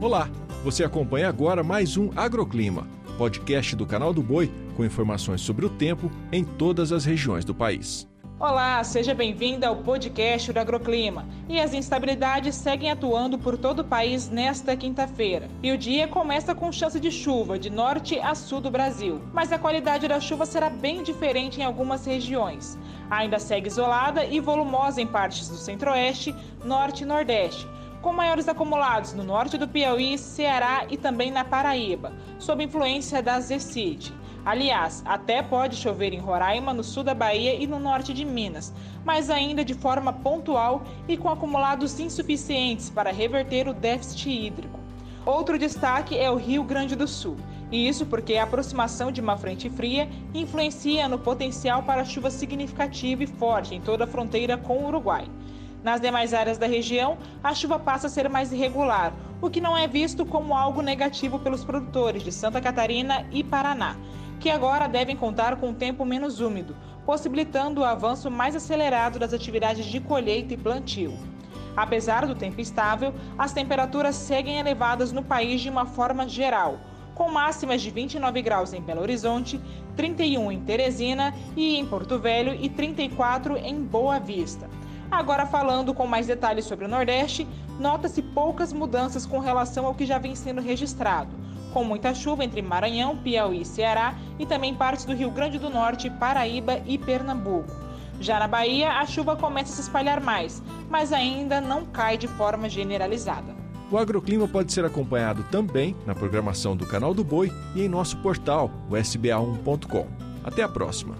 Olá, você acompanha agora mais um Agroclima, podcast do canal do Boi com informações sobre o tempo em todas as regiões do país. Olá, seja bem-vindo ao podcast do Agroclima. E as instabilidades seguem atuando por todo o país nesta quinta-feira. E o dia começa com chance de chuva de norte a sul do Brasil. Mas a qualidade da chuva será bem diferente em algumas regiões. Ainda segue isolada e volumosa em partes do centro-oeste, norte e nordeste com maiores acumulados no norte do Piauí, Ceará e também na Paraíba, sob influência da Zecite. Aliás, até pode chover em Roraima, no sul da Bahia e no norte de Minas, mas ainda de forma pontual e com acumulados insuficientes para reverter o déficit hídrico. Outro destaque é o Rio Grande do Sul, e isso porque a aproximação de uma frente fria influencia no potencial para chuva significativa e forte em toda a fronteira com o Uruguai. Nas demais áreas da região, a chuva passa a ser mais irregular, o que não é visto como algo negativo pelos produtores de Santa Catarina e Paraná, que agora devem contar com um tempo menos úmido, possibilitando o avanço mais acelerado das atividades de colheita e plantio. Apesar do tempo estável, as temperaturas seguem elevadas no país de uma forma geral, com máximas de 29 graus em Belo Horizonte, 31 em Teresina e em Porto Velho e 34 em Boa Vista. Agora, falando com mais detalhes sobre o Nordeste, nota-se poucas mudanças com relação ao que já vem sendo registrado, com muita chuva entre Maranhão, Piauí e Ceará e também partes do Rio Grande do Norte, Paraíba e Pernambuco. Já na Bahia, a chuva começa a se espalhar mais, mas ainda não cai de forma generalizada. O agroclima pode ser acompanhado também na programação do Canal do Boi e em nosso portal, o sba1.com. Até a próxima!